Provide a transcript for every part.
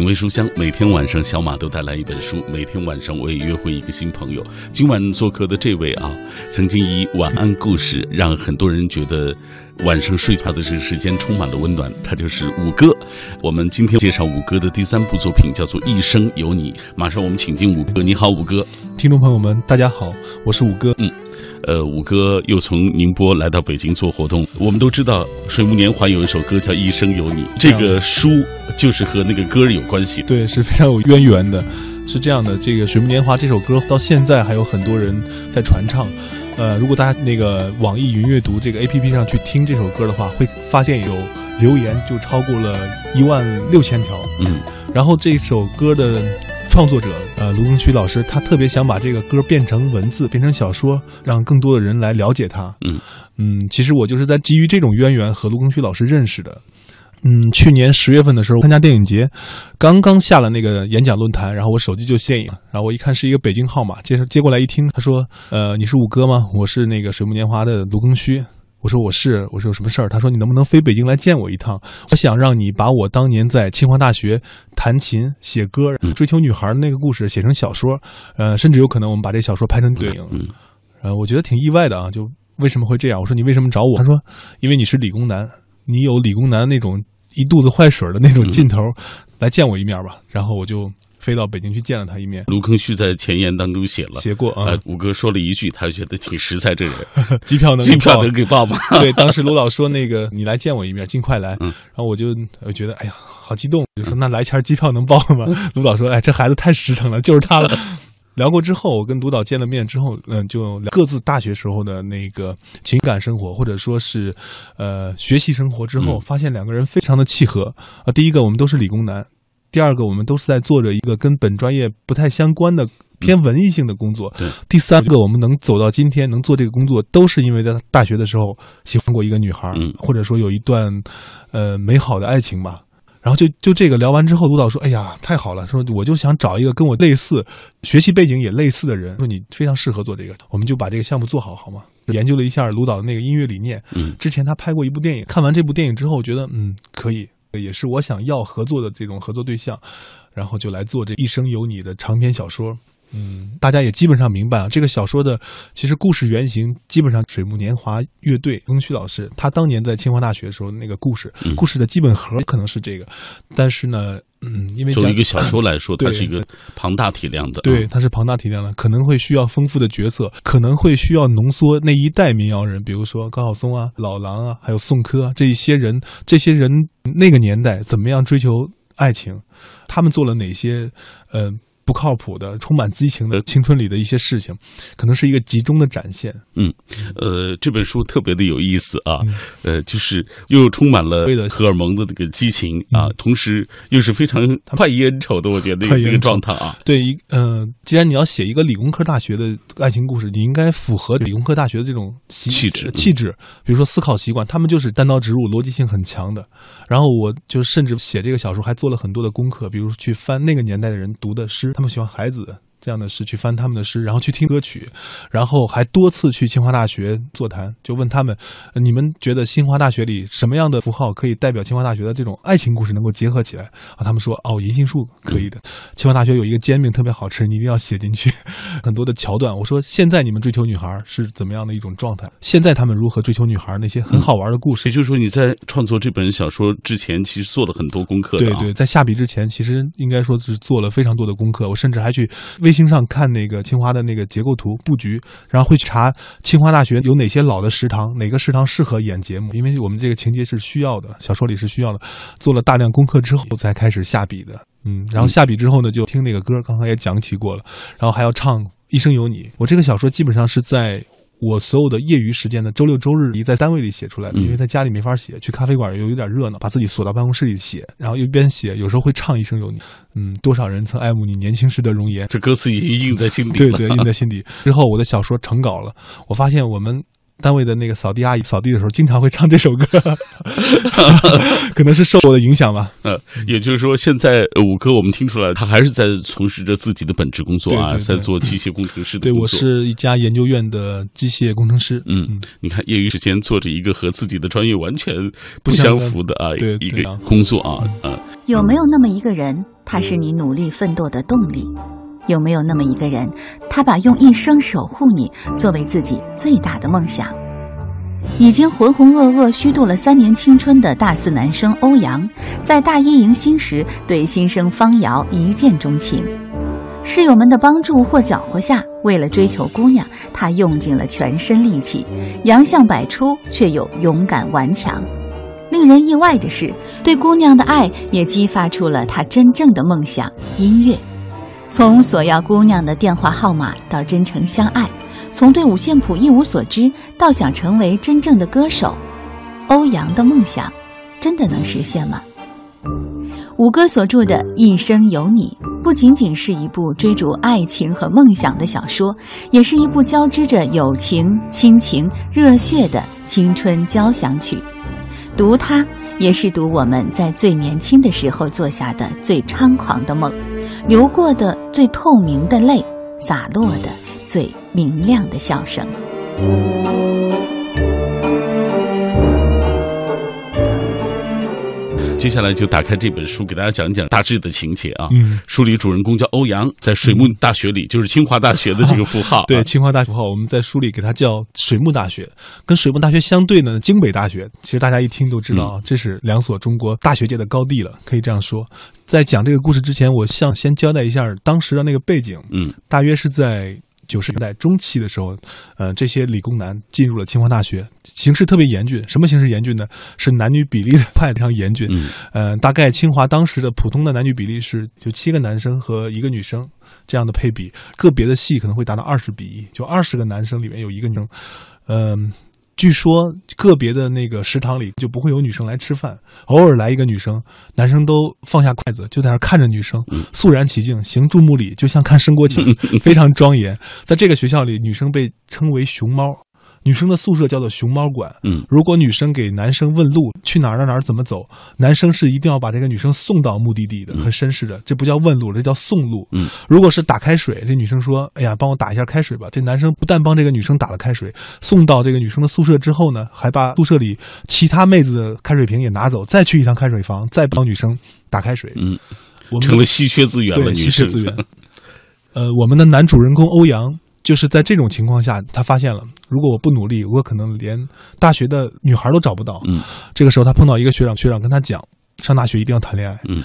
品味书香，每天晚上小马都带来一本书，每天晚上我也约会一个新朋友。今晚做客的这位啊，曾经以晚安故事让很多人觉得晚上睡觉的这个时间充满了温暖，他就是五哥。我们今天介绍五哥的第三部作品叫做《一生有你》，马上我们请进五哥。你好，五哥。听众朋友们，大家好，我是五哥。嗯。呃，五哥又从宁波来到北京做活动。我们都知道《水木年华》有一首歌叫《一生有你》，这个书就是和那个歌有关系。对，是非常有渊源的。是这样的，这个《水木年华》这首歌到现在还有很多人在传唱。呃，如果大家那个网易云阅读这个 APP 上去听这首歌的话，会发现有留言就超过了一万六千条。嗯，然后这首歌的。创作者呃卢庚戌老师，他特别想把这个歌变成文字，变成小说，让更多的人来了解他。嗯嗯，其实我就是在基于这种渊源和卢庚戌老师认识的。嗯，去年十月份的时候参加电影节，刚刚下了那个演讲论坛，然后我手机就现影，然后我一看是一个北京号码，接接过来一听，他说：“呃，你是五哥吗？我是那个水木年华的卢庚戌。”我说我是，我说有什么事儿？他说你能不能飞北京来见我一趟？我想让你把我当年在清华大学弹琴、写歌、追求女孩的那个故事写成小说，呃，甚至有可能我们把这小说拍成电影。呃，我觉得挺意外的啊，就为什么会这样？我说你为什么找我？他说因为你是理工男，你有理工男那种一肚子坏水的那种劲头，来见我一面吧。然后我就。飞到北京去见了他一面。卢庚戌在前言当中写了，写过啊。五哥说了一句，他觉得挺实在，这人机票能机票能给 报吗？对，当时卢导说那个 你来见我一面，尽快来。然后我就觉得哎呀，好激动，就说那来钱机票能报吗？卢导说哎，这孩子太实诚了，就是他了。聊过之后，我跟卢导见了面之后，嗯，就各自大学时候的那个情感生活，或者说是呃学习生活之后，发现两个人非常的契合啊。第一个，我们都是理工男。第二个，我们都是在做着一个跟本专业不太相关的偏文艺性的工作。第三个，我们能走到今天，能做这个工作，都是因为在大学的时候喜欢过一个女孩，或者说有一段，呃，美好的爱情吧。然后就就这个聊完之后，卢导说：“哎呀，太好了！说我就想找一个跟我类似、学习背景也类似的人，说你非常适合做这个，我们就把这个项目做好，好吗？”研究了一下卢导的那个音乐理念，嗯，之前他拍过一部电影，看完这部电影之后，觉得嗯可以。也是我想要合作的这种合作对象，然后就来做这一生有你的长篇小说。嗯，大家也基本上明白啊，这个小说的其实故事原型基本上水木年华乐队庚戌老师他当年在清华大学的时候那个故事，故事的基本核可能是这个，但是呢。嗯，因为作为一个小说来说，它是一个庞大体量的。对，它是庞大体量的，可能会需要丰富的角色，可能会需要浓缩那一代民谣人，比如说高晓松啊、老狼啊，还有宋柯这一些人。这些人那个年代怎么样追求爱情？他们做了哪些？呃。不靠谱的、充满激情的青春里的一些事情，可能是一个集中的展现。嗯，呃，这本书特别的有意思啊，呃，就是又充满了荷尔蒙的这个激情啊，同时又是非常快意恩仇的，我觉得一个状态啊。对，一嗯，既然你要写一个理工科大学的爱情故事，你应该符合理工科大学的这种气质气质，比如说思考习惯，他们就是单刀直入、逻辑性很强的。然后我就甚至写这个小说还做了很多的功课，比如去翻那个年代的人读的诗。他们喜欢孩子。这样的诗去翻他们的诗，然后去听歌曲，然后还多次去清华大学座谈，就问他们：你们觉得清华大学里什么样的符号可以代表清华大学的这种爱情故事能够结合起来？啊，他们说：哦，银杏树可以的。清华大学有一个煎饼特别好吃，你一定要写进去。很多的桥段，我说现在你们追求女孩是怎么样的一种状态？现在他们如何追求女孩？那些很好玩的故事。也就是说，你在创作这本小说之前，其实做了很多功课。对对，在下笔之前，其实应该说是做了非常多的功课。我甚至还去微。卫星上看那个清华的那个结构图布局，然后会去查清华大学有哪些老的食堂，哪个食堂适合演节目，因为我们这个情节是需要的，小说里是需要的。做了大量功课之后才开始下笔的，嗯，然后下笔之后呢，就听那个歌，刚刚也讲起过了，然后还要唱《一生有你》。我这个小说基本上是在。我所有的业余时间的周六周日里在单位里写出来的，因为在家里没法写，去咖啡馆又有点热闹，把自己锁到办公室里写，然后一边写，有时候会唱一声有你，嗯，多少人曾爱慕你年轻时的容颜，这歌词已经印在心底，对对，印在心底。之后我的小说成稿了，我发现我们。单位的那个扫地阿姨扫地的时候，经常会唱这首歌，可能是受我的影响吧。呃，也就是说，现在五哥我们听出来，他还是在从事着自己的本职工作啊，在做机械工程师的工作。对，我是一家研究院的机械工程师。嗯，你看，业余时间做着一个和自己的专业完全不相符的啊，一个工作啊，嗯。有没有那么一个人？他是你努力奋斗的动力。有没有那么一个人，他把用一生守护你作为自己最大的梦想？已经浑浑噩噩虚度了三年青春的大四男生欧阳，在大一迎新时对新生方瑶一见钟情。室友们的帮助或搅和下，为了追求姑娘，他用尽了全身力气，洋相百出，却又勇敢顽强。令人意外的是，对姑娘的爱也激发出了他真正的梦想——音乐。从索要姑娘的电话号码到真诚相爱。从对五线谱一无所知到想成为真正的歌手，欧阳的梦想真的能实现吗？五哥所著的《一生有你》不仅仅是一部追逐爱情和梦想的小说，也是一部交织着友情、亲情、热血的青春交响曲。读它，也是读我们在最年轻的时候做下的最猖狂的梦，流过的最透明的泪，洒落的最。明亮的笑声。接下来就打开这本书，给大家讲一讲大致的情节啊。嗯，书里主人公叫欧阳，在水木大学里，就是清华大学的这个符号。对，清华大学符号，我们在书里给它叫水木大学。跟水木大学相对呢，京北大学，其实大家一听都知道，这是两所中国大学界的高地了，可以这样说。在讲这个故事之前，我想先交代一下当时的那个背景。嗯，大约是在。九十年代中期的时候，呃，这些理工男进入了清华大学，形势特别严峻。什么形势严峻呢？是男女比例的非常严峻。嗯，大概清华当时的普通的男女比例是就七个男生和一个女生这样的配比，个别的系可能会达到二十比一，就二十个男生里面有一个女生。嗯。据说个别的那个食堂里就不会有女生来吃饭，偶尔来一个女生，男生都放下筷子就在那看着女生，肃然起敬，行注目礼，就像看升国旗，非常庄严。在这个学校里，女生被称为“熊猫”。女生的宿舍叫做熊猫馆。嗯，如果女生给男生问路，去哪儿哪儿哪儿怎么走，男生是一定要把这个女生送到目的地的，很绅士的。这不叫问路，这叫送路。嗯，如果是打开水，这女生说：“哎呀，帮我打一下开水吧。”这男生不但帮这个女生打了开水，送到这个女生的宿舍之后呢，还把宿舍里其他妹子的开水瓶也拿走，再去一趟开水房，再帮女生打开水。嗯，我们成了稀缺资源了，稀缺资源。呃，我们的男主人公欧阳。就是在这种情况下，他发现了，如果我不努力，我可能连大学的女孩都找不到。嗯，这个时候他碰到一个学长，学长跟他讲，上大学一定要谈恋爱。嗯，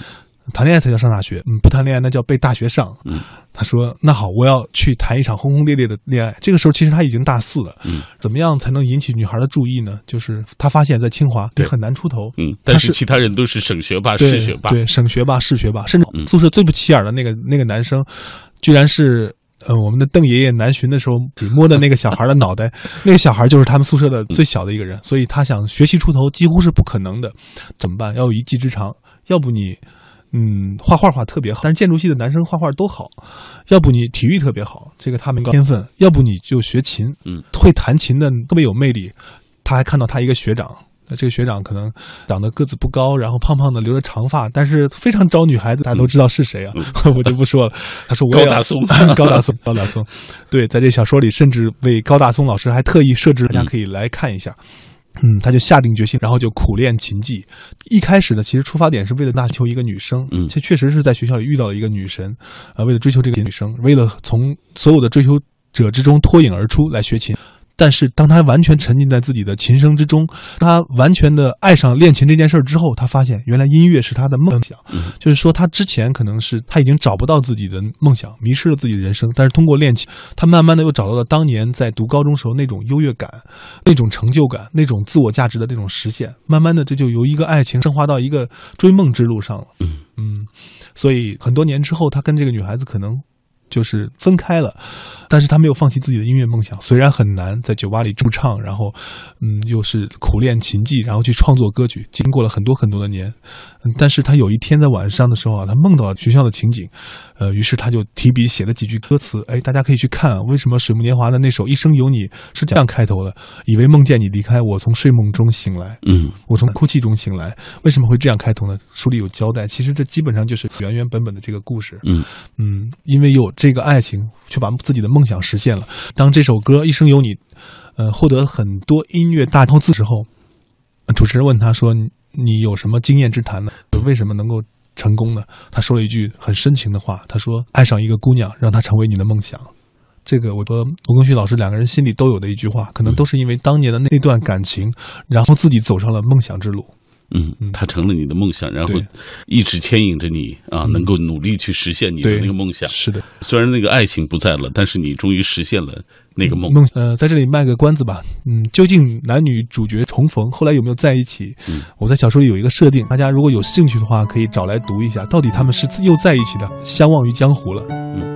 谈恋爱才叫上大学。嗯，不谈恋爱那叫被大学上。嗯，他说那好，我要去谈一场轰轰烈烈的恋爱。这个时候其实他已经大四了。嗯，怎么样才能引起女孩的注意呢？就是他发现，在清华对很难出头。嗯，但是其他人都是省学霸、市学霸。对，省学霸、市学霸，甚至宿舍最不起眼的那个那个男生，居然是。呃，我们的邓爷爷南巡的时候摸的那个小孩的脑袋，那个小孩就是他们宿舍的最小的一个人，所以他想学习出头几乎是不可能的。怎么办？要有一技之长，要不你，嗯，画画画特别好，但是建筑系的男生画画都好；要不你体育特别好，这个他没天分；要不你就学琴，嗯，会弹琴的特别有魅力。他还看到他一个学长。那这个学长可能长得个子不高，然后胖胖的，留着长发，但是非常招女孩子。大家都知道是谁啊？我就不说了。他说我：“ 高大松，高大松，高大松。”对，在这小说里，甚至为高大松老师还特意设置，大家可以来看一下。嗯，他就下定决心，然后就苦练琴技。一开始呢，其实出发点是为了纳求一个女生。嗯，这确实是在学校里遇到了一个女神，啊，为了追求这个女生，为了从所有的追求者之中脱颖而出来学琴。但是，当他完全沉浸在自己的琴声之中，他完全的爱上练琴这件事儿之后，他发现原来音乐是他的梦想。就是说，他之前可能是他已经找不到自己的梦想，迷失了自己的人生。但是通过练琴，他慢慢的又找到了当年在读高中时候那种优越感、那种成就感、那种自我价值的那种实现。慢慢的，这就由一个爱情升华到一个追梦之路上了。嗯，所以很多年之后，他跟这个女孩子可能。就是分开了，但是他没有放弃自己的音乐梦想。虽然很难在酒吧里驻唱，然后，嗯，又是苦练琴技，然后去创作歌曲。经过了很多很多的年，但是他有一天在晚上的时候啊，他梦到了学校的情景，呃，于是他就提笔写了几句歌词。哎，大家可以去看，为什么水木年华的那首《一生有你》是这样开头的？以为梦见你离开我，从睡梦中醒来，嗯，我从哭泣中醒来。为什么会这样开头呢？书里有交代。其实这基本上就是原原本本的这个故事。嗯嗯，因为有。这个爱情却把自己的梦想实现了。当这首歌《一生有你》，呃，获得很多音乐大投资之后，主持人问他说：“你有什么经验之谈呢？为什么能够成功呢。他说了一句很深情的话，他说：“爱上一个姑娘，让她成为你的梦想。”这个我和吴庚旭老师两个人心里都有的一句话，可能都是因为当年的那段感情，然后自己走上了梦想之路。嗯，他成了你的梦想，然后一直牵引着你啊，能够努力去实现你的那个梦想。是的，虽然那个爱情不在了，但是你终于实现了那个梦。梦呃，在这里卖个关子吧。嗯，究竟男女主角重逢后来有没有在一起？嗯，我在小说里有一个设定，大家如果有兴趣的话，可以找来读一下，到底他们是又在一起的，相忘于江湖了。嗯。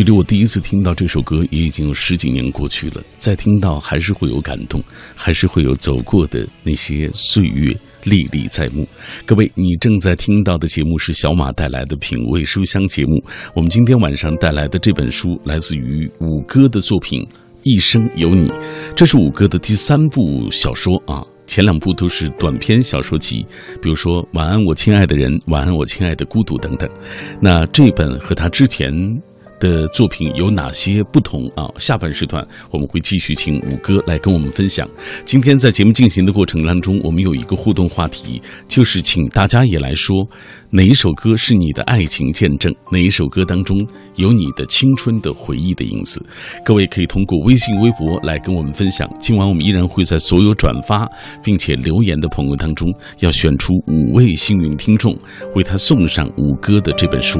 距离我第一次听到这首歌也已经有十几年过去了。再听到，还是会有感动，还是会有走过的那些岁月历历在目。各位，你正在听到的节目是小马带来的品味书香节目。我们今天晚上带来的这本书来自于五哥的作品《一生有你》，这是五哥的第三部小说啊。前两部都是短篇小说集，比如说《晚安，我亲爱的人》《晚安，我亲爱的孤独》等等。那这本和他之前。的作品有哪些不同啊？下半时段我们会继续请五哥来跟我们分享。今天在节目进行的过程当中，我们有一个互动话题，就是请大家也来说哪一首歌是你的爱情见证，哪一首歌当中有你的青春的回忆的影子。各位可以通过微信、微博来跟我们分享。今晚我们依然会在所有转发并且留言的朋友当中，要选出五位幸运听众，为他送上五哥的这本书。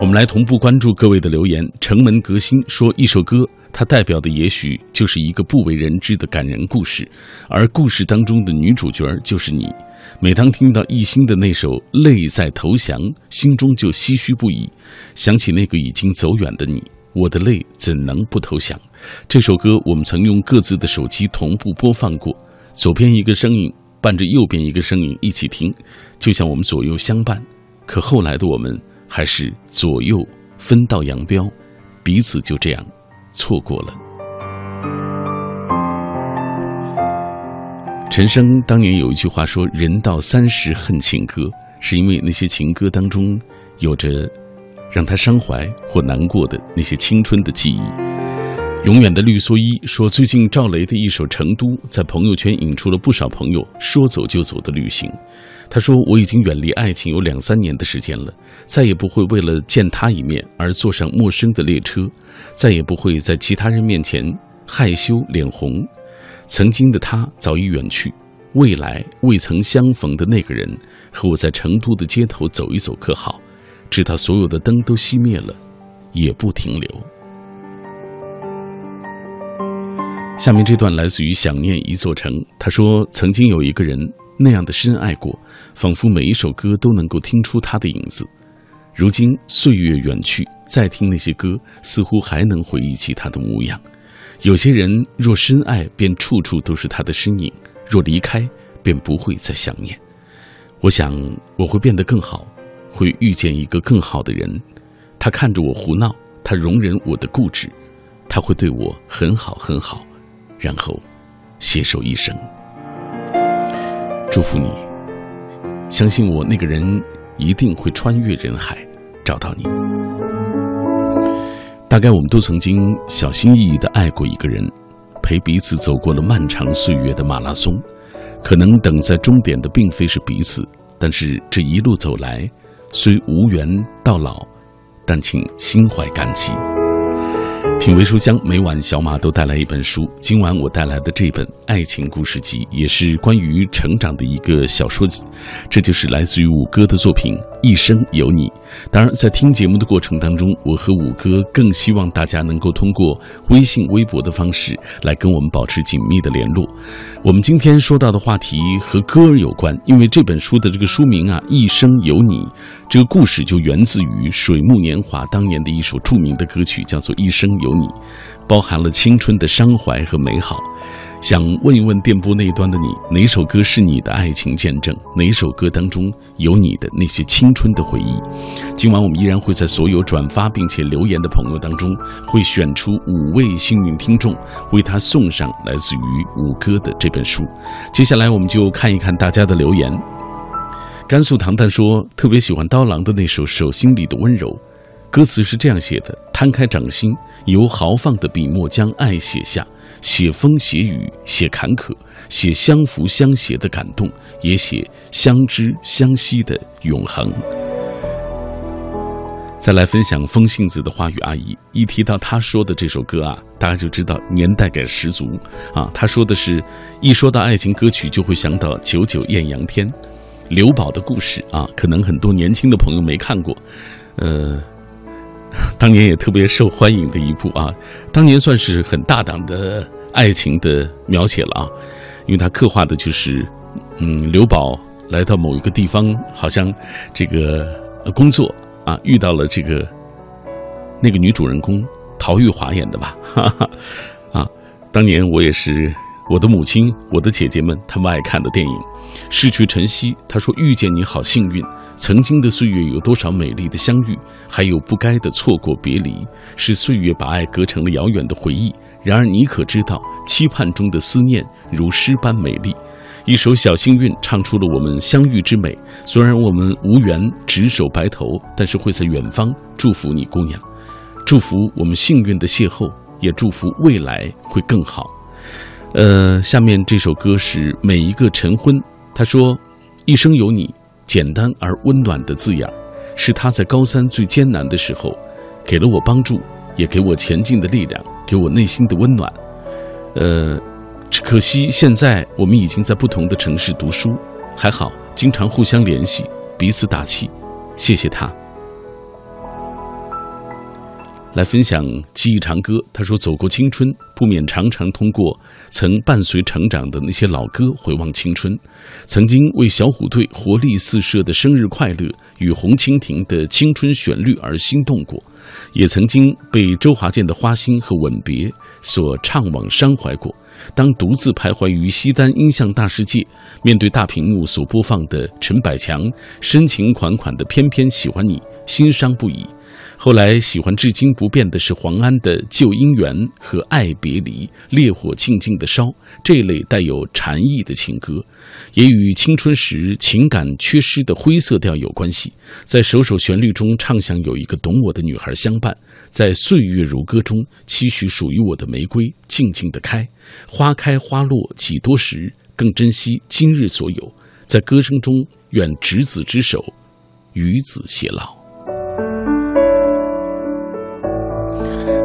我们来同步关注各位的留言。城门革新说，一首歌，它代表的也许就是一个不为人知的感人故事，而故事当中的女主角就是你。每当听到艺兴的那首《泪在投降》，心中就唏嘘不已，想起那个已经走远的你，我的泪怎能不投降？这首歌我们曾用各自的手机同步播放过，左边一个声音伴着右边一个声音一起听，就像我们左右相伴。可后来的我们还是左右分道扬镳，彼此就这样错过了。陈升当年有一句话说：“人到三十恨情歌，是因为那些情歌当中有着让他伤怀或难过的那些青春的记忆。”永远的绿蓑衣说：“最近赵雷的一首《成都》在朋友圈引出了不少朋友说走就走的旅行。”他说：“我已经远离爱情有两三年的时间了，再也不会为了见他一面而坐上陌生的列车，再也不会在其他人面前害羞脸红。”曾经的他早已远去，未来未曾相逢的那个人，和我在成都的街头走一走可好？直到所有的灯都熄灭了，也不停留。下面这段来自于《想念一座城》，他说：“曾经有一个人那样的深爱过，仿佛每一首歌都能够听出他的影子。如今岁月远去，再听那些歌，似乎还能回忆起他的模样。”有些人若深爱，便处处都是他的身影；若离开，便不会再想念。我想我会变得更好，会遇见一个更好的人。他看着我胡闹，他容忍我的固执，他会对我很好很好，然后携手一生。祝福你，相信我，那个人一定会穿越人海，找到你。大概我们都曾经小心翼翼地爱过一个人，陪彼此走过了漫长岁月的马拉松。可能等在终点的并非是彼此，但是这一路走来，虽无缘到老，但请心怀感激。品味书香，每晚小马都带来一本书。今晚我带来的这本爱情故事集，也是关于成长的一个小说集。这就是来自于五哥的作品《一生有你》。当然，在听节目的过程当中，我和五哥更希望大家能够通过微信、微博的方式来跟我们保持紧密的联络。我们今天说到的话题和歌儿有关，因为这本书的这个书名啊，《一生有你》，这个故事就源自于水木年华当年的一首著名的歌曲，叫做《一生有》。有你，包含了青春的伤怀和美好。想问一问电波那一端的你，哪首歌是你的爱情见证？哪首歌当中有你的那些青春的回忆？今晚我们依然会在所有转发并且留言的朋友当中，会选出五位幸运听众，为他送上来自于五哥的这本书。接下来我们就看一看大家的留言。甘肃糖蛋说，特别喜欢刀郎的那首《手心里的温柔》。歌词是这样写的：摊开掌心，由豪放的笔墨将爱写下，写风写雨，写坎坷，写相扶相携的感动，也写相知相惜的永恒。再来分享风信子的花语阿姨，一提到她说的这首歌啊，大家就知道年代感十足啊。她说的是，一说到爱情歌曲，就会想到《九九艳阳天》，刘宝的故事啊，可能很多年轻的朋友没看过，呃。当年也特别受欢迎的一部啊，当年算是很大胆的爱情的描写了啊，因为他刻画的就是，嗯，刘宝来到某一个地方，好像这个工作啊，遇到了这个那个女主人公陶玉华演的吧，哈哈，啊，当年我也是我的母亲、我的姐姐们他们爱看的电影，《逝去晨曦》，他说遇见你好幸运。曾经的岁月有多少美丽的相遇，还有不该的错过别离，是岁月把爱隔成了遥远的回忆。然而你可知道，期盼中的思念如诗般美丽。一首《小幸运》唱出了我们相遇之美。虽然我们无缘执手白头，但是会在远方祝福你，姑娘。祝福我们幸运的邂逅，也祝福未来会更好。呃，下面这首歌是每一个晨昏。他说：“一生有你。”简单而温暖的字眼，是他在高三最艰难的时候，给了我帮助，也给我前进的力量，给我内心的温暖。呃，可惜现在我们已经在不同的城市读书，还好经常互相联系，彼此打气。谢谢他。来分享记忆长歌。他说：“走过青春，不免常常通过曾伴随成长的那些老歌回望青春，曾经为小虎队活力四射的生日快乐与红蜻蜓的青春旋律而心动过，也曾经被周华健的花心和吻别所怅惘伤怀过。当独自徘徊于西单音像大世界，面对大屏幕所播放的陈百强深情款款的偏偏喜欢你，心伤不已。”后来喜欢至今不变的是黄安的《旧姻缘》和《爱别离》，烈火静静的烧这类带有禅意的情歌，也与青春时情感缺失的灰色调有关系。在首首旋律中唱响有一个懂我的女孩相伴，在岁月如歌中期许属于我的玫瑰静静的开，花开花落几多时，更珍惜今日所有。在歌声中，愿执子之手，与子偕老。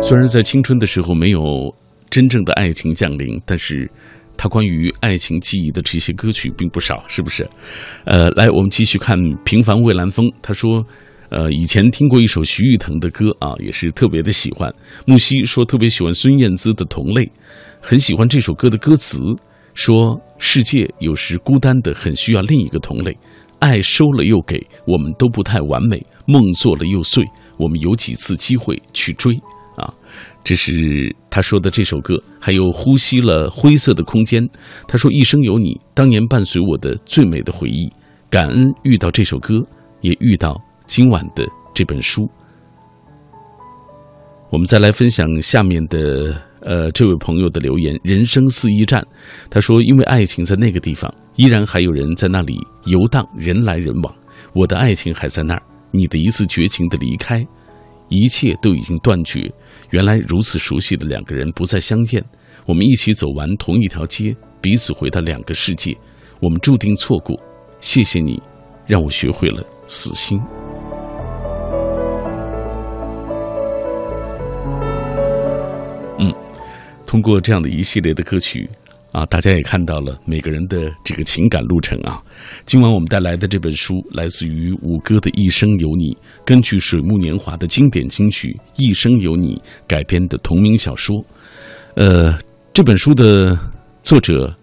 虽然在青春的时候没有真正的爱情降临，但是他关于爱情记忆的这些歌曲并不少，是不是？呃，来，我们继续看《平凡蔚蓝风》。他说，呃，以前听过一首徐誉滕的歌啊，也是特别的喜欢。木西说特别喜欢孙燕姿的《同类》，很喜欢这首歌的歌词，说世界有时孤单的很需要另一个同类，爱收了又给，我们都不太完美，梦做了又碎，我们有几次机会去追。啊，这是他说的这首歌，还有呼吸了灰色的空间。他说：“一生有你，当年伴随我的最美的回忆。感恩遇到这首歌，也遇到今晚的这本书。”我们再来分享下面的呃这位朋友的留言：“人生四驿站。”他说：“因为爱情在那个地方，依然还有人在那里游荡，人来人往。我的爱情还在那儿，你的一次绝情的离开，一切都已经断绝。”原来如此熟悉的两个人不再相见，我们一起走完同一条街，彼此回到两个世界，我们注定错过。谢谢你，让我学会了死心。嗯，通过这样的一系列的歌曲。啊，大家也看到了每个人的这个情感路程啊。今晚我们带来的这本书来自于五哥的《一生有你》，根据水木年华的经典金曲《一生有你》改编的同名小说。呃，这本书的作者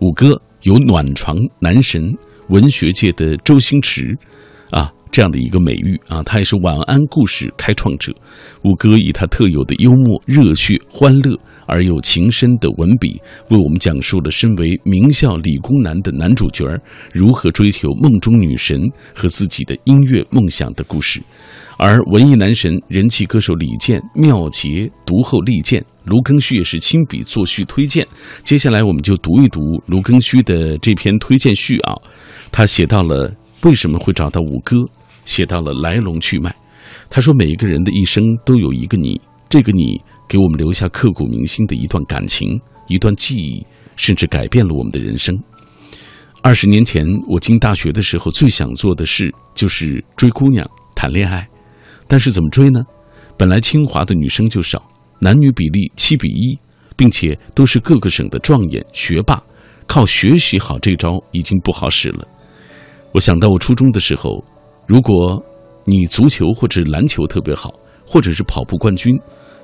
五哥有“暖床男神”文学界的周星驰这样的一个美誉啊，他也是晚安故事开创者。五哥以他特有的幽默、热血、欢乐。而又情深的文笔，为我们讲述了身为名校理工男的男主角如何追求梦中女神和自己的音乐梦想的故事。而文艺男神、人气歌手李健妙捷读后力荐，卢庚戌也是亲笔作序推荐。接下来，我们就读一读卢庚戌的这篇推荐序啊。他写到了为什么会找到五哥，写到了来龙去脉。他说：“每一个人的一生都有一个你，这个你。”给我们留下刻骨铭心的一段感情，一段记忆，甚至改变了我们的人生。二十年前，我进大学的时候，最想做的事就是追姑娘、谈恋爱。但是怎么追呢？本来清华的女生就少，男女比例七比一，并且都是各个省的状元学霸，靠学习好这招已经不好使了。我想到我初中的时候，如果你足球或者篮球特别好，或者是跑步冠军。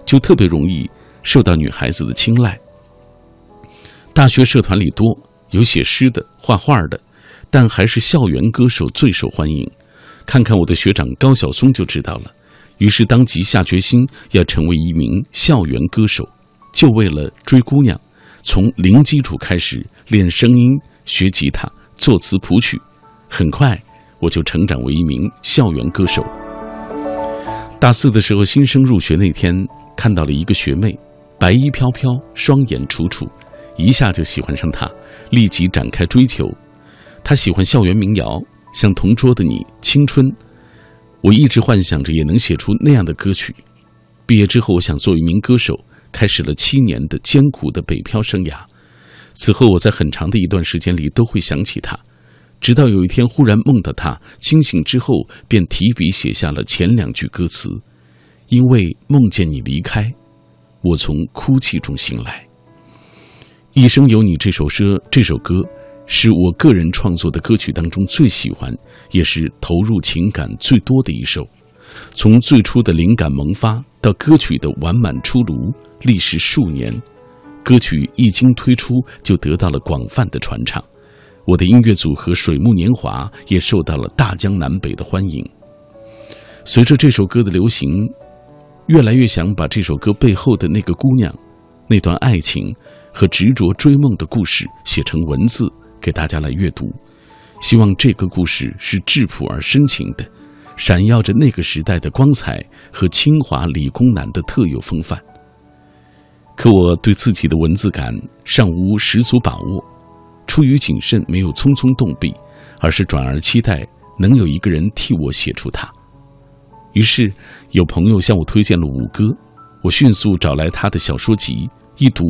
就特别容易受到女孩子的青睐。大学社团里多有写诗的、画画的，但还是校园歌手最受欢迎。看看我的学长高晓松就知道了。于是当即下决心要成为一名校园歌手，就为了追姑娘，从零基础开始练声音、学吉他、作词谱曲。很快我就成长为一名校园歌手。大四的时候，新生入学那天。看到了一个学妹，白衣飘飘，双眼楚楚，一下就喜欢上她，立即展开追求。她喜欢校园民谣，像《同桌的你》《青春》，我一直幻想着也能写出那样的歌曲。毕业之后，我想做一名歌手，开始了七年的艰苦的北漂生涯。此后，我在很长的一段时间里都会想起她，直到有一天忽然梦到他，清醒之后便提笔写下了前两句歌词。因为梦见你离开，我从哭泣中醒来。一生有你这首诗，这首歌是我个人创作的歌曲当中最喜欢，也是投入情感最多的一首。从最初的灵感萌发到歌曲的完满出炉，历时数年。歌曲一经推出，就得到了广泛的传唱。我的音乐组合水木年华也受到了大江南北的欢迎。随着这首歌的流行，越来越想把这首歌背后的那个姑娘、那段爱情和执着追梦的故事写成文字给大家来阅读。希望这个故事是质朴而深情的，闪耀着那个时代的光彩和清华理工男的特有风范。可我对自己的文字感尚无十足把握。出于谨慎，没有匆匆动笔，而是转而期待能有一个人替我写出它。于是，有朋友向我推荐了五哥，我迅速找来他的小说集，一读，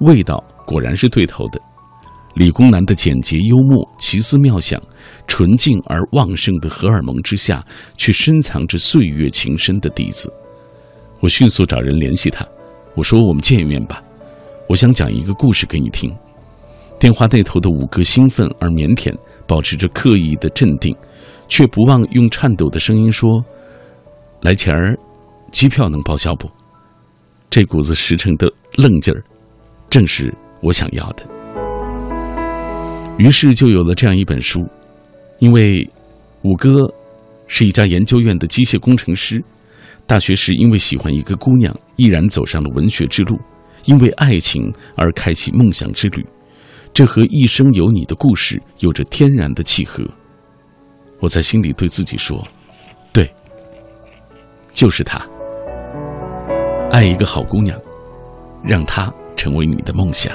味道果然是对头的。理工男的简洁幽默、奇思妙想，纯净而旺盛的荷尔蒙之下，却深藏着岁月情深的底子。我迅速找人联系他，我说：“我们见一面吧，我想讲一个故事给你听。”电话那头的五哥兴奋而腼腆，保持着刻意的镇定，却不忘用颤抖的声音说：“来钱儿，机票能报销不？”这股子实诚的愣劲儿，正是我想要的。于是就有了这样一本书。因为五哥是一家研究院的机械工程师，大学时因为喜欢一个姑娘，毅然走上了文学之路，因为爱情而开启梦想之旅。这和一生有你的故事有着天然的契合。我在心里对自己说：“对，就是她。爱一个好姑娘，让她成为你的梦想。”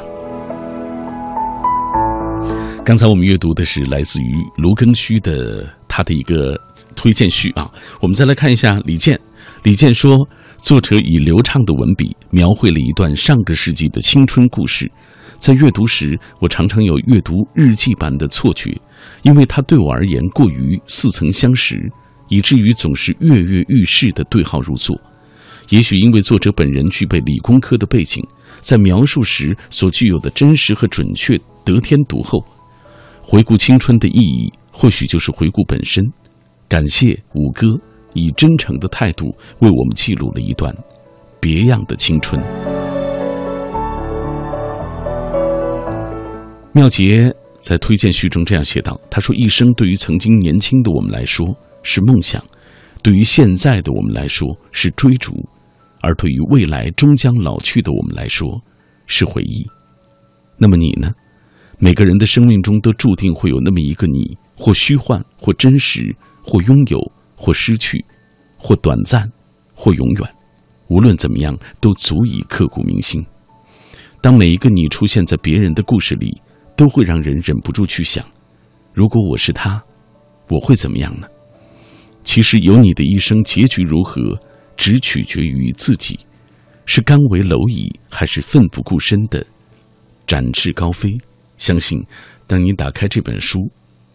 刚才我们阅读的是来自于卢庚戌的他的一个推荐序啊。我们再来看一下李健。李健说：“作者以流畅的文笔描绘了一段上个世纪的青春故事。”在阅读时，我常常有阅读日记般的错觉，因为它对我而言过于似曾相识，以至于总是跃跃欲试的对号入座。也许因为作者本人具备理工科的背景，在描述时所具有的真实和准确得天独厚。回顾青春的意义，或许就是回顾本身。感谢五哥以真诚的态度为我们记录了一段别样的青春。妙杰在推荐序中这样写道：“他说，一生对于曾经年轻的我们来说是梦想，对于现在的我们来说是追逐，而对于未来终将老去的我们来说是回忆。那么你呢？每个人的生命中都注定会有那么一个你，或虚幻，或真实，或拥有，或失去，或短暂，或永远。无论怎么样，都足以刻骨铭心。当每一个你出现在别人的故事里。”都会让人忍不住去想：如果我是他，我会怎么样呢？其实，有你的一生结局如何，只取决于自己，是甘为蝼蚁，还是奋不顾身的展翅高飞？相信，当你打开这本书，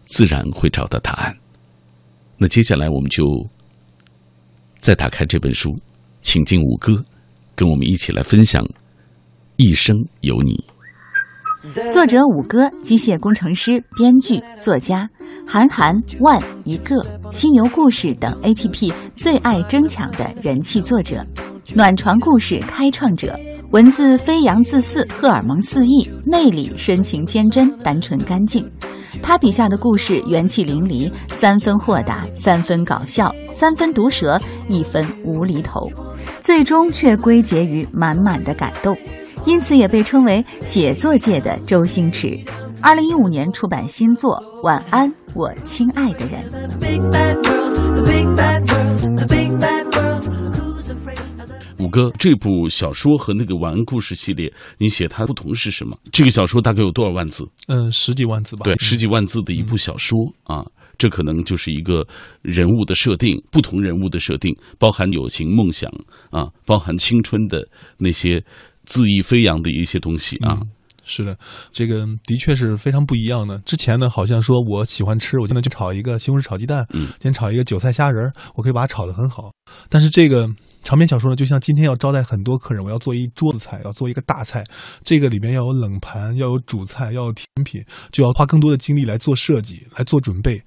自然会找到答案。那接下来，我们就再打开这本书，请进五哥，跟我们一起来分享《一生有你》。作者五哥，机械工程师、编剧、作家，韩寒、万一个犀牛故事等 APP 最爱争抢的人气作者，暖床故事开创者，文字飞扬自肆，荷尔蒙四溢，内里深情坚贞，单纯干净。他笔下的故事元气淋漓，三分豁达，三分搞笑，三分毒舌，一分无厘头，最终却归结于满满的感动。因此也被称为写作界的周星驰。二零一五年出版新作《晚安，我亲爱的人》。五哥，这部小说和那个晚安故事系列，你写它不同是什么？这个小说大概有多少万字？嗯，十几万字吧。对，十几万字的一部小说啊，这可能就是一个人物的设定，不同人物的设定，包含友情、梦想啊，包含青春的那些。恣意飞扬的一些东西啊，是的，这个的确是非常不一样的。之前呢，好像说我喜欢吃，我现在就炒一个西红柿炒鸡蛋，嗯，先炒一个韭菜虾仁，我可以把它炒得很好。但是这个长篇小说呢，就像今天要招待很多客人，我要做一桌子菜，要做一个大菜，这个里面要有冷盘，要有主菜，要有甜品，就要花更多的精力来做设计，来做准备。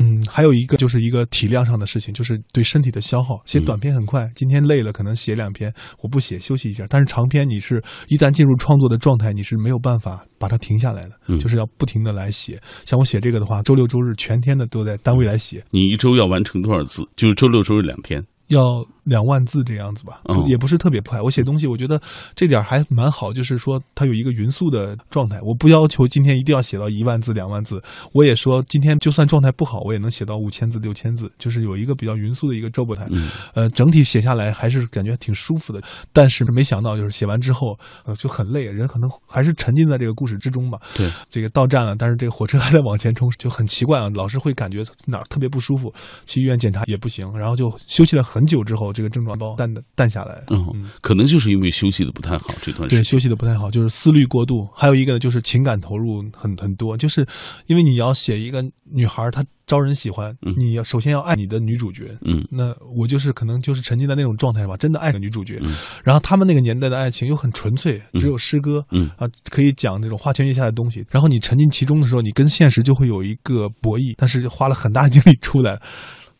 嗯，还有一个就是一个体量上的事情，就是对身体的消耗。写短篇很快，今天累了可能写两篇，我不写休息一下。但是长篇你是一旦进入创作的状态，你是没有办法把它停下来的，就是要不停的来写。像我写这个的话，周六周日全天的都在单位来写。你一周要完成多少字？就是周六周日两天。要两万字这样子吧，也不是特别快。我写东西，我觉得这点还蛮好，就是说它有一个匀速的状态。我不要求今天一定要写到一万字、两万字，我也说今天就算状态不好，我也能写到五千字、六千字，就是有一个比较匀速的一个周波态。呃，整体写下来还是感觉挺舒服的。但是没想到，就是写完之后，呃，就很累，人可能还是沉浸在这个故事之中吧。对，这个到站了，但是这个火车还在往前冲，就很奇怪啊，老是会感觉哪儿特别不舒服，去医院检查也不行，然后就休息了很久之后，这个症状都淡的淡下来。嗯，可能就是因为休息的不太好，这段时间对休息的不太好，就是思虑过度。还有一个呢，就是情感投入很很多，就是因为你要写一个女孩，她招人喜欢，你要首先要爱你的女主角。嗯，那我就是可能就是沉浸在那种状态吧，真的爱着女主角。然后他们那个年代的爱情又很纯粹，只有诗歌，嗯啊，可以讲那种花前月下的东西。然后你沉浸其中的时候，你跟现实就会有一个博弈，但是花了很大精力出来。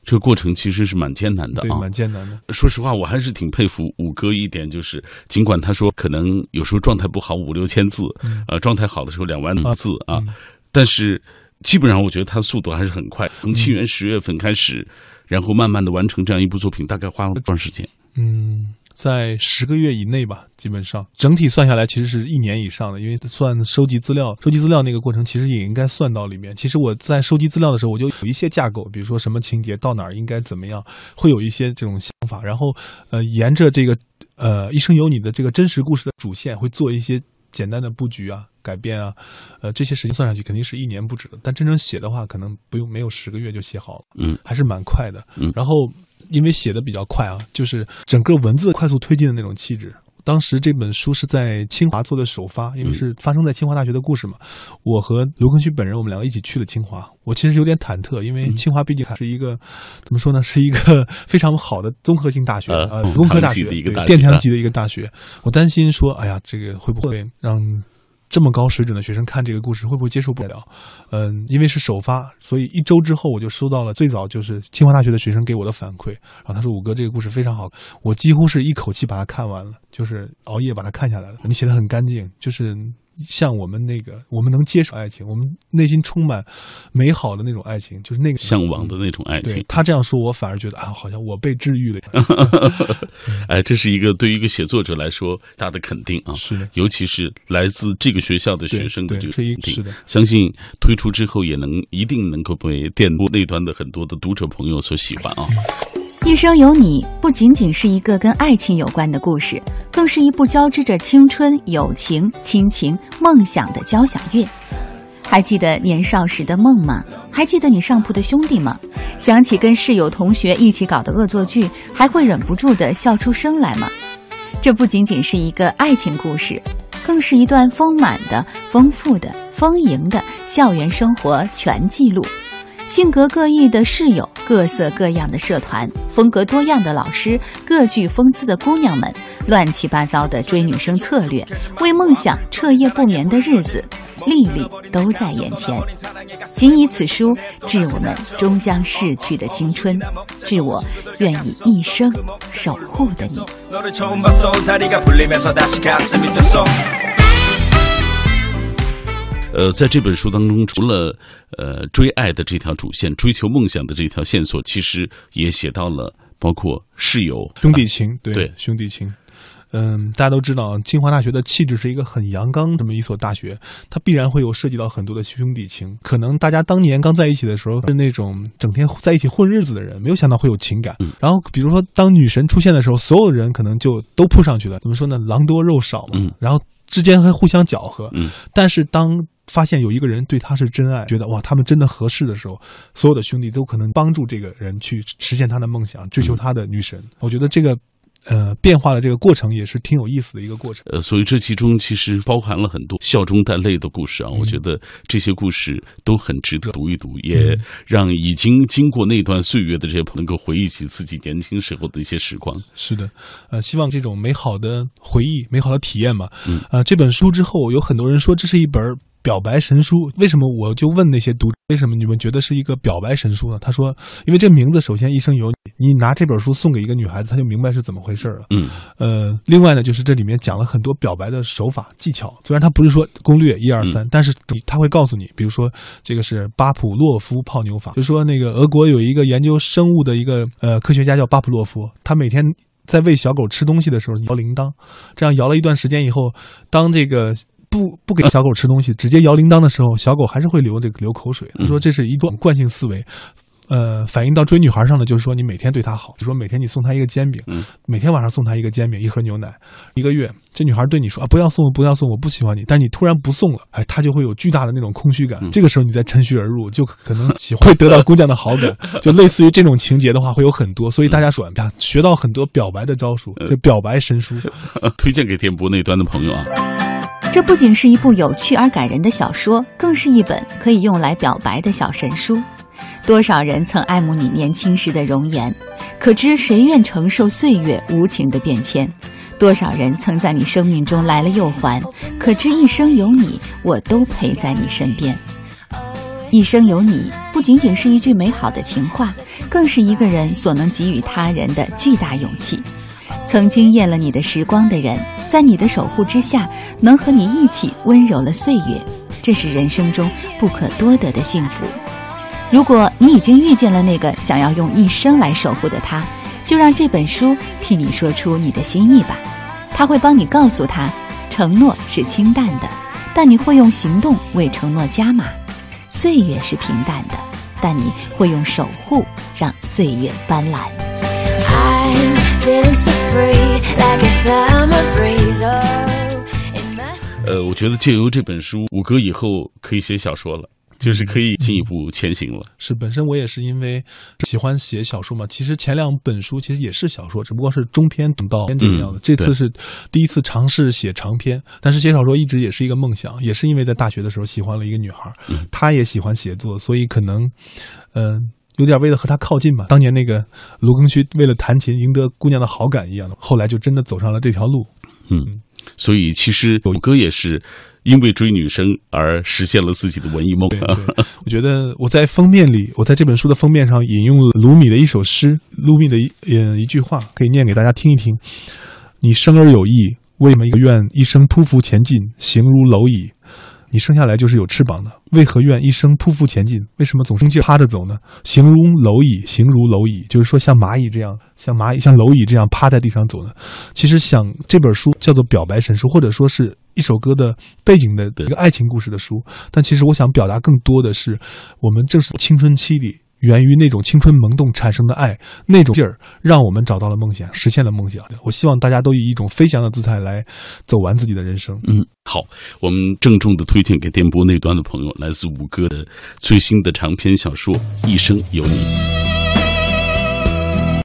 这个过程其实是蛮艰难的啊，蛮艰难的。说实话，我还是挺佩服五哥一点，就是尽管他说可能有时候状态不好五六千字，呃，状态好的时候两万字啊，但是基本上我觉得他速度还是很快。从七月十月份开始，然后慢慢的完成这样一部作品，大概花了多长时间？嗯。在十个月以内吧，基本上整体算下来，其实是一年以上的。因为算收集资料、收集资料那个过程，其实也应该算到里面。其实我在收集资料的时候，我就有一些架构，比如说什么情节到哪儿应该怎么样，会有一些这种想法。然后，呃，沿着这个呃《一生有你》的这个真实故事的主线，会做一些简单的布局啊、改变啊，呃，这些时间算上去肯定是一年不止的。但真正写的话，可能不用没有十个月就写好了，嗯，还是蛮快的。嗯，然后。因为写的比较快啊，就是整个文字快速推进的那种气质。当时这本书是在清华做的首发，因为是发生在清华大学的故事嘛。我和刘坤旭本人，我们两个一起去了清华。我其实有点忐忑，因为清华毕竟还是一个怎么说呢，是一个 非常好的综合性大学呃，工科大学，殿堂级的一个大学。我担心说，哎呀，这个会不会让？这么高水准的学生看这个故事会不会接受不了？嗯，因为是首发，所以一周之后我就收到了最早就是清华大学的学生给我的反馈，然后他说：“五哥，这个故事非常好，我几乎是一口气把它看完了，就是熬夜把它看下来了。你写的很干净，就是。”像我们那个，我们能接受爱情，我们内心充满美好的那种爱情，就是那个向往的那种爱情。他这样说，我反而觉得啊，好像我被治愈了。哎，这是一个对于一个写作者来说大的肯定啊，是，尤其是来自这个学校的学生的这个肯定。是的，相信推出之后也能一定能够被电波那端的很多的读者朋友所喜欢啊。一生有你不仅仅是一个跟爱情有关的故事，更是一部交织着青春、友情、亲情、梦想的交响乐。还记得年少时的梦吗？还记得你上铺的兄弟吗？想起跟室友同学一起搞的恶作剧，还会忍不住的笑出声来吗？这不仅仅是一个爱情故事，更是一段丰满的、丰富的、丰盈的校园生活全记录。性格各异的室友，各色各样的社团，风格多样的老师，各具风姿的姑娘们，乱七八糟的追女生策略，为梦想彻夜不眠的日子，历历都在眼前。谨以此书致我们终将逝去的青春，致我愿以一生守护的你。呃，在这本书当中，除了呃追爱的这条主线，追求梦想的这条线索，其实也写到了包括室友、兄弟情，对对兄弟情。嗯，大家都知道，清华大学的气质是一个很阳刚这么一所大学，它必然会有涉及到很多的兄弟情。可能大家当年刚在一起的时候是那种整天在一起混日子的人，没有想到会有情感。然后，比如说当女神出现的时候，所有人可能就都扑上去了。怎么说呢？狼多肉少嘛。然后之间还互相搅和。嗯。但是当发现有一个人对他是真爱，觉得哇，他们真的合适的时候，所有的兄弟都可能帮助这个人去实现他的梦想，追求他的女神。我觉得这个。呃，变化的这个过程也是挺有意思的一个过程。呃，所以这其中其实包含了很多笑中带泪的故事啊。我觉得这些故事都很值得读一读，也让已经经过那段岁月的这些朋友能够回忆起自己年轻时候的一些时光。是的，呃，希望这种美好的回忆、美好的体验嘛。嗯。呃，这本书之后，有很多人说这是一本。表白神书，为什么我就问那些读者，为什么你们觉得是一个表白神书呢？他说，因为这名字首先一生有你，你拿这本书送给一个女孩子，她就明白是怎么回事了。嗯，呃，另外呢，就是这里面讲了很多表白的手法技巧，虽然他不是说攻略一二三，但是他会告诉你，比如说这个是巴甫洛夫泡妞法，就说那个俄国有一个研究生物的一个呃科学家叫巴甫洛夫，他每天。在喂小狗吃东西的时候摇铃铛，这样摇了一段时间以后，当这个不不给小狗吃东西，直接摇铃铛的时候，小狗还是会流这个流口水。他说这是一种惯性思维。呃，反映到追女孩上的就是说，你每天对她好，就说每天你送她一个煎饼，每天晚上送她一个煎饼，一盒牛奶，一个月，这女孩对你说啊，不要送，不要送，我不喜欢你。但你突然不送了，哎，她就会有巨大的那种空虚感。这个时候你再趁虚而入，就可能喜会得到姑娘的好感。就类似于这种情节的话，会有很多。所以大家说，看，学到很多表白的招数，就表白神书，推荐给电波那端的朋友啊。这不仅是一部有趣而感人的小说，更是一本可以用来表白的小神书。多少人曾爱慕你年轻时的容颜，可知谁愿承受岁月无情的变迁？多少人曾在你生命中来了又还，可知一生有你，我都陪在你身边。一生有你，不仅仅是一句美好的情话，更是一个人所能给予他人的巨大勇气。曾经厌了你的时光的人，在你的守护之下，能和你一起温柔了岁月，这是人生中不可多得的幸福。如果你已经遇见了那个想要用一生来守护的他，就让这本书替你说出你的心意吧。他会帮你告诉他，承诺是清淡的，但你会用行动为承诺加码；岁月是平淡的，但你会用守护让岁月斑斓。呃，我觉得借由这本书，五哥以后可以写小说了。就是可以进一步前行了。是，本身我也是因为喜欢写小说嘛。其实前两本书其实也是小说，只不过是中篇等到这样的。这次是第一次尝试写长篇，但是写小说一直也是一个梦想，也是因为在大学的时候喜欢了一个女孩，她也喜欢写作，所以可能，嗯，有点为了和他靠近吧。当年那个卢庚戌为了弹琴赢得姑娘的好感一样的，后来就真的走上了这条路。嗯，所以其实有歌也是。因为追女生而实现了自己的文艺梦。对，我觉得我在封面里，我在这本书的封面上引用了卢米的一首诗，卢米的一呃一句话，可以念给大家听一听：“你生而有意，为什么愿一生匍匐前进，行如蝼蚁？”你生下来就是有翅膀的，为何愿一生匍匐前进？为什么总是趴着走呢？形如蝼蚁，形如蝼蚁，就是说像蚂蚁这样，像蚂蚁、像蝼蚁这样趴在地上走呢？其实想这本书叫做表白神书，或者说是一首歌的背景的一个爱情故事的书，但其实我想表达更多的是，我们正是青春期里。源于那种青春萌动产生的爱，那种劲儿，让我们找到了梦想，实现了梦想。我希望大家都以一种飞翔的姿态来走完自己的人生。嗯，好，我们郑重的推荐给电波那端的朋友，来自五哥的最新的长篇小说《一生有你》。